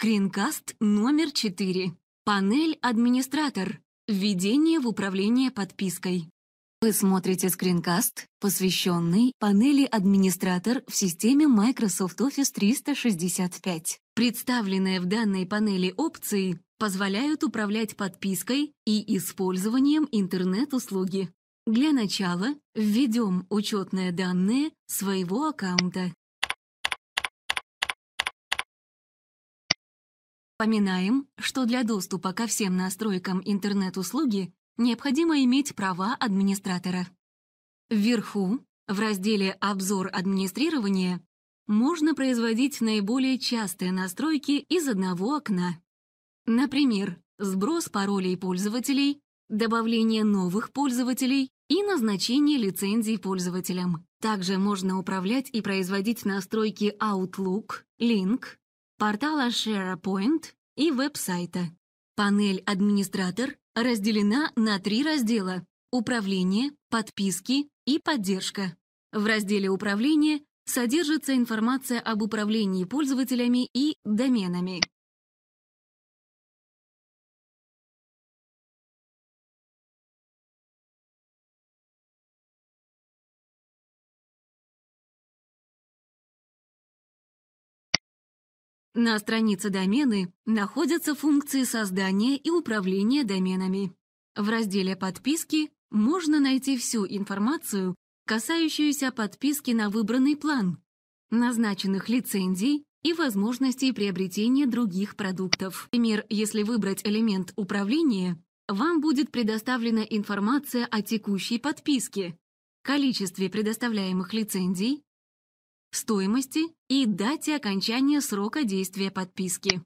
Скринкаст номер 4. Панель «Администратор». Введение в управление подпиской. Вы смотрите скринкаст, посвященный панели «Администратор» в системе Microsoft Office 365. Представленные в данной панели опции позволяют управлять подпиской и использованием интернет-услуги. Для начала введем учетные данные своего аккаунта. Поминаем, что для доступа ко всем настройкам интернет-услуги необходимо иметь права администратора. Вверху, в разделе «Обзор администрирования», можно производить наиболее частые настройки из одного окна. Например, сброс паролей пользователей, добавление новых пользователей и назначение лицензий пользователям. Также можно управлять и производить настройки Outlook, Link, портала SharePoint и веб-сайта. Панель «Администратор» разделена на три раздела – «Управление», «Подписки» и «Поддержка». В разделе «Управление» содержится информация об управлении пользователями и доменами. На странице домены находятся функции создания и управления доменами. В разделе «Подписки» можно найти всю информацию, касающуюся подписки на выбранный план, назначенных лицензий и возможностей приобретения других продуктов. Например, если выбрать элемент управления, вам будет предоставлена информация о текущей подписке, количестве предоставляемых лицензий, стоимости и дате окончания срока действия подписки.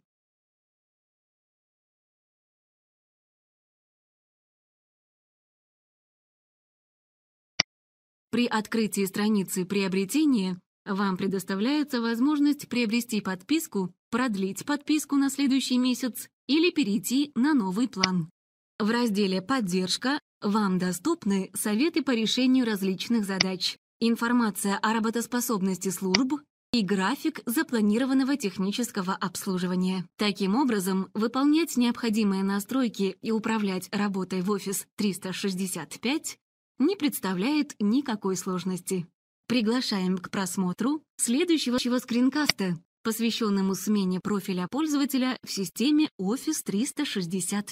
При открытии страницы приобретения вам предоставляется возможность приобрести подписку, продлить подписку на следующий месяц или перейти на новый план. В разделе «Поддержка» вам доступны советы по решению различных задач информация о работоспособности служб и график запланированного технического обслуживания. Таким образом, выполнять необходимые настройки и управлять работой в Office 365 не представляет никакой сложности. Приглашаем к просмотру следующего скринкаста, посвященному смене профиля пользователя в системе Office 365.